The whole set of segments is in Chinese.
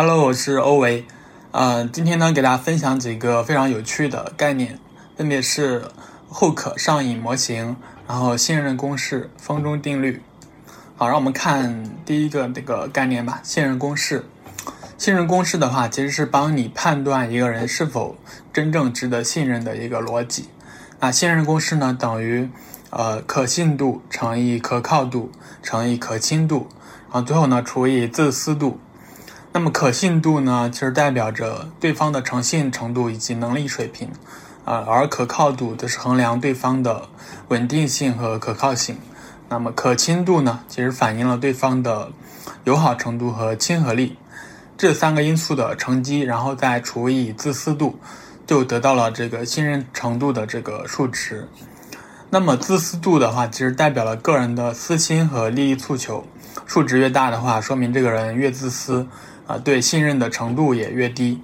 Hello，我是欧维。呃，今天呢，给大家分享几个非常有趣的概念，分别是后可上瘾模型，然后信任公式、风中定律。好，让我们看第一个这个概念吧，信任公式。信任公式的话，其实是帮你判断一个人是否真正值得信任的一个逻辑。那信任公式呢，等于呃可信度乘以可靠度乘以可亲度，然后最后呢除以自私度。那么可信度呢，其实代表着对方的诚信程度以及能力水平，啊，而可靠度则是衡量对方的稳定性和可靠性。那么可亲度呢，其实反映了对方的友好程度和亲和力。这三个因素的乘积，然后再除以自私度，就得到了这个信任程度的这个数值。那么自私度的话，其实代表了个人的私心和利益诉求，数值越大的话，说明这个人越自私，啊，对信任的程度也越低。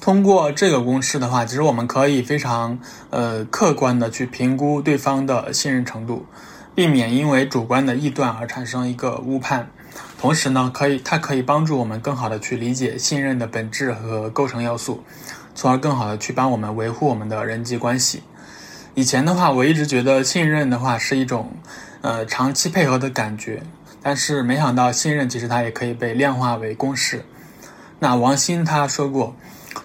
通过这个公式的话，其实我们可以非常呃客观的去评估对方的信任程度，避免因为主观的臆断而产生一个误判。同时呢，可以它可以帮助我们更好的去理解信任的本质和构成要素，从而更好的去帮我们维护我们的人际关系。以前的话，我一直觉得信任的话是一种，呃，长期配合的感觉，但是没想到信任其实它也可以被量化为公式。那王鑫他说过，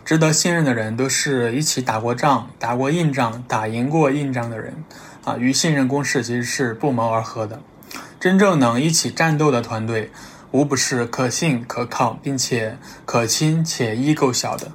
值得信任的人都是一起打过仗、打过硬仗、打赢过硬仗的人，啊，与信任公式其实是不谋而合的。真正能一起战斗的团队，无不是可信、可靠，并且可亲且依构小的。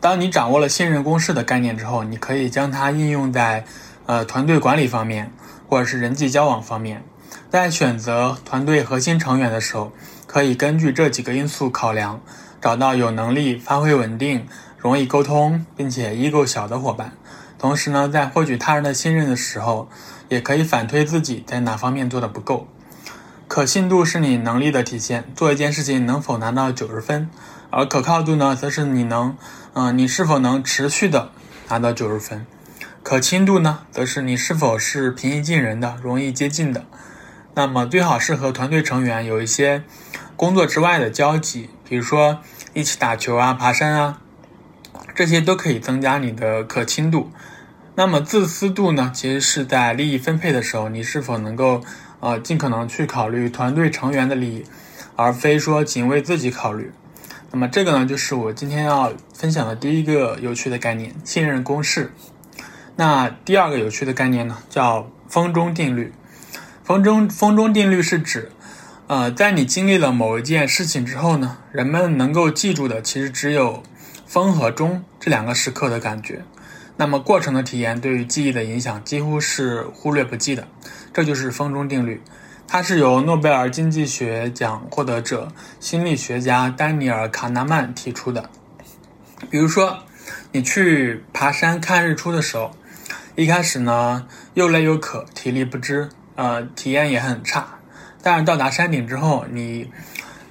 当你掌握了信任公式的概念之后，你可以将它应用在呃团队管理方面，或者是人际交往方面。在选择团队核心成员的时候，可以根据这几个因素考量，找到有能力、发挥稳定、容易沟通，并且依够小的伙伴。同时呢，在获取他人的信任的时候，也可以反推自己在哪方面做的不够。可信度是你能力的体现，做一件事情能否拿到九十分；而可靠度呢，则是你能，嗯，你是否能持续的拿到九十分。可亲度呢，则是你是否是平易近人的、容易接近的。那么最好是和团队成员有一些工作之外的交集，比如说一起打球啊、爬山啊，这些都可以增加你的可亲度。那么自私度呢？其实是在利益分配的时候，你是否能够呃尽可能去考虑团队成员的利益，而非说仅为自己考虑。那么这个呢，就是我今天要分享的第一个有趣的概念——信任公式。那第二个有趣的概念呢，叫风中定律。风中风中定律是指，呃，在你经历了某一件事情之后呢，人们能够记住的其实只有风和钟这两个时刻的感觉。那么过程的体验对于记忆的影响几乎是忽略不计的，这就是风中定律。它是由诺贝尔经济学奖获得者、心理学家丹尼尔·卡纳曼提出的。比如说，你去爬山看日出的时候，一开始呢又累又渴，体力不支，呃，体验也很差。但是到达山顶之后，你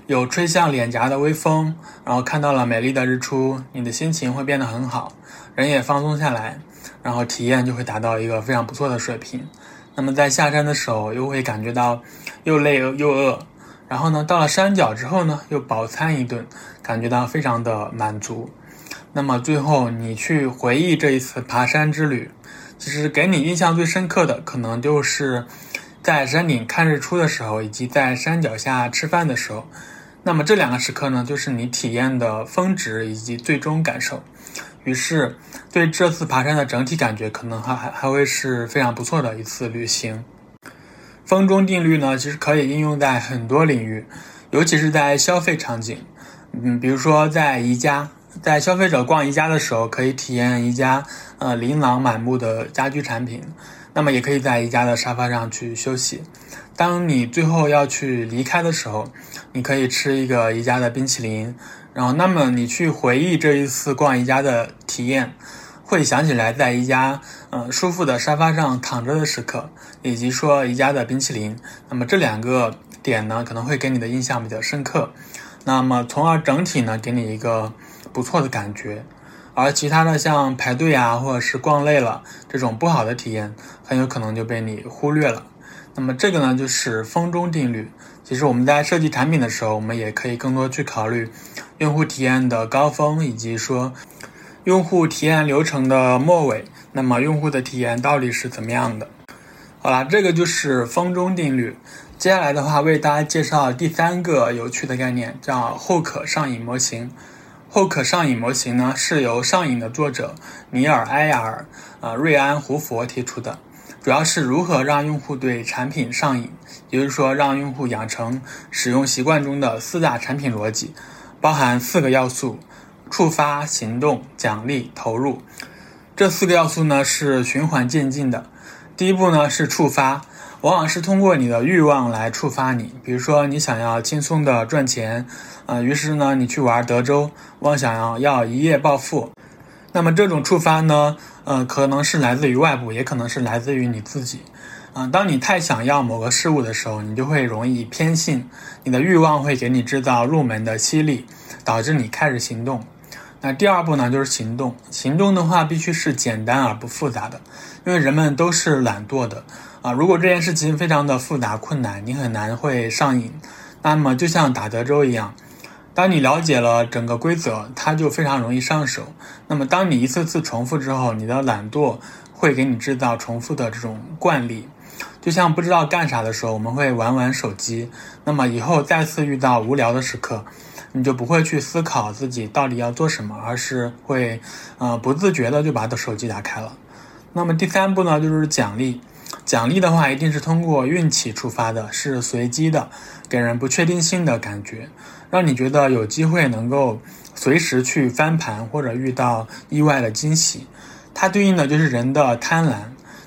有吹向脸颊的微风，然后看到了美丽的日出，你的心情会变得很好。人也放松下来，然后体验就会达到一个非常不错的水平。那么在下山的时候，又会感觉到又累又饿。然后呢，到了山脚之后呢，又饱餐一顿，感觉到非常的满足。那么最后你去回忆这一次爬山之旅，其实给你印象最深刻的，可能就是在山顶看日出的时候，以及在山脚下吃饭的时候。那么这两个时刻呢，就是你体验的峰值以及最终感受。于是，对这次爬山的整体感觉，可能还还还会是非常不错的一次旅行。风中定律呢，其实可以应用在很多领域，尤其是在消费场景。嗯，比如说在宜家，在消费者逛宜家的时候，可以体验宜家呃琳琅满目的家居产品。那么，也可以在宜家的沙发上去休息。当你最后要去离开的时候，你可以吃一个宜家的冰淇淋。然后，那么你去回忆这一次逛宜家的体验，会想起来在宜家嗯舒服的沙发上躺着的时刻，以及说宜家的冰淇淋。那么这两个点呢，可能会给你的印象比较深刻。那么从而整体呢，给你一个不错的感觉。而其他的像排队啊，或者是逛累了这种不好的体验，很有可能就被你忽略了。那么这个呢，就是风中定律。其实我们在设计产品的时候，我们也可以更多去考虑。用户体验的高峰，以及说用户体验流程的末尾，那么用户的体验到底是怎么样的？好啦，这个就是风中定律。接下来的话，为大家介绍第三个有趣的概念，叫后可上瘾模型。后可上瘾模型呢，是由上瘾的作者尼尔·埃亚尔、呃瑞安·胡佛提出的，主要是如何让用户对产品上瘾，也就是说，让用户养成使用习惯中的四大产品逻辑，包含四个要素：触发、行动、奖励、投入。这四个要素呢，是循环渐进的。第一步呢是触发，往往是通过你的欲望来触发你。比如说你想要轻松的赚钱，啊，于是呢你去玩德州，妄想要要一夜暴富。那么这种触发呢，呃，可能是来自于外部，也可能是来自于你自己。啊，当你太想要某个事物的时候，你就会容易偏信，你的欲望会给你制造入门的吸力，导致你开始行动。那第二步呢，就是行动。行动的话，必须是简单而不复杂的，因为人们都是懒惰的啊。如果这件事情非常的复杂困难，你很难会上瘾。那么就像打德州一样，当你了解了整个规则，它就非常容易上手。那么当你一次次重复之后，你的懒惰会给你制造重复的这种惯例。就像不知道干啥的时候，我们会玩玩手机。那么以后再次遇到无聊的时刻。你就不会去思考自己到底要做什么，而是会，呃，不自觉的就把的手机打开了。那么第三步呢，就是奖励。奖励的话，一定是通过运气触发的，是随机的，给人不确定性的感觉，让你觉得有机会能够随时去翻盘或者遇到意外的惊喜。它对应的就是人的贪婪。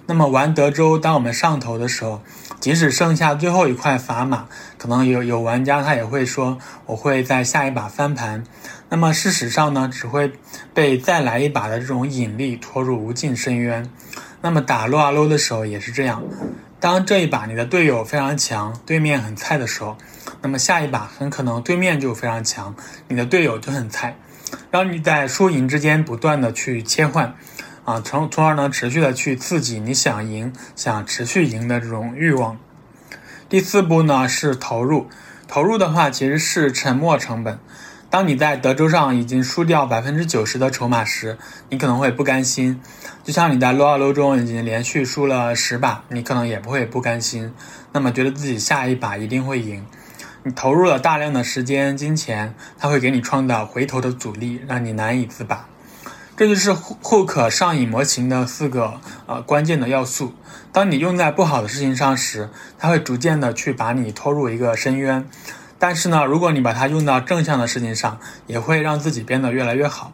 那么玩德州，当我们上头的时候。即使剩下最后一块砝码，可能有有玩家他也会说我会在下一把翻盘。那么事实上呢，只会被再来一把的这种引力拖入无尽深渊。那么打撸啊撸的时候也是这样，当这一把你的队友非常强，对面很菜的时候，那么下一把很可能对面就非常强，你的队友就很菜，让你在输赢之间不断的去切换。啊，从从而呢，持续的去刺激你想赢、想持续赢的这种欲望。第四步呢是投入，投入的话其实是沉没成本。当你在德州上已经输掉百分之九十的筹码时，你可能会不甘心；就像你在撸啊撸中已经连续输了十把，你可能也不会不甘心。那么觉得自己下一把一定会赢。你投入了大量的时间、金钱，它会给你创造回头的阻力，让你难以自拔。这就是后后可上瘾模型的四个呃关键的要素。当你用在不好的事情上时，它会逐渐的去把你拖入一个深渊。但是呢，如果你把它用到正向的事情上，也会让自己变得越来越好。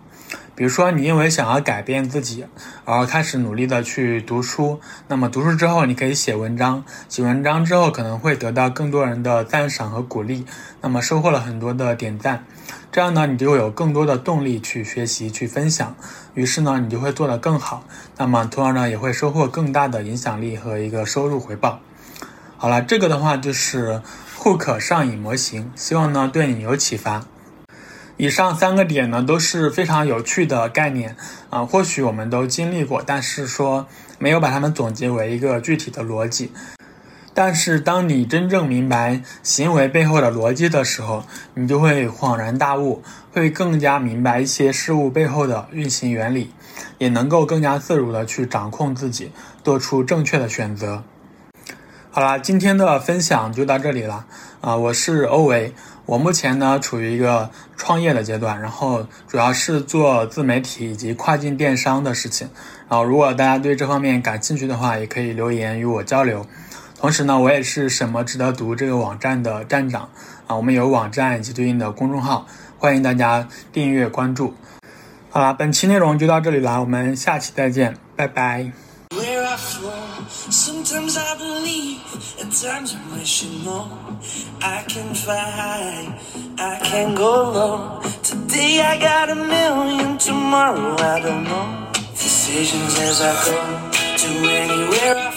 比如说，你因为想要改变自己，而开始努力的去读书。那么读书之后，你可以写文章，写文章之后可能会得到更多人的赞赏和鼓励。那么收获了很多的点赞，这样呢，你就会有更多的动力去学习、去分享。于是呢，你就会做得更好。那么从而呢，也会收获更大的影响力和一个收入回报。好了，这个的话就是互可上瘾模型，希望呢对你有启发。以上三个点呢都是非常有趣的概念啊，或许我们都经历过，但是说没有把它们总结为一个具体的逻辑。但是当你真正明白行为背后的逻辑的时候，你就会恍然大悟，会更加明白一些事物背后的运行原理，也能够更加自如的去掌控自己，做出正确的选择。好啦，今天的分享就到这里了啊！我是欧维，我目前呢处于一个创业的阶段，然后主要是做自媒体以及跨境电商的事情。然后如果大家对这方面感兴趣的话，也可以留言与我交流。同时呢，我也是什么值得读这个网站的站长啊，我们有网站以及对应的公众号，欢迎大家订阅关注。好啦，本期内容就到这里啦，我们下期再见，拜拜。Sometimes I believe, at times I wish you know I can fly, I can go low. Today I got a million, tomorrow I don't know. Decisions as I go to anywhere I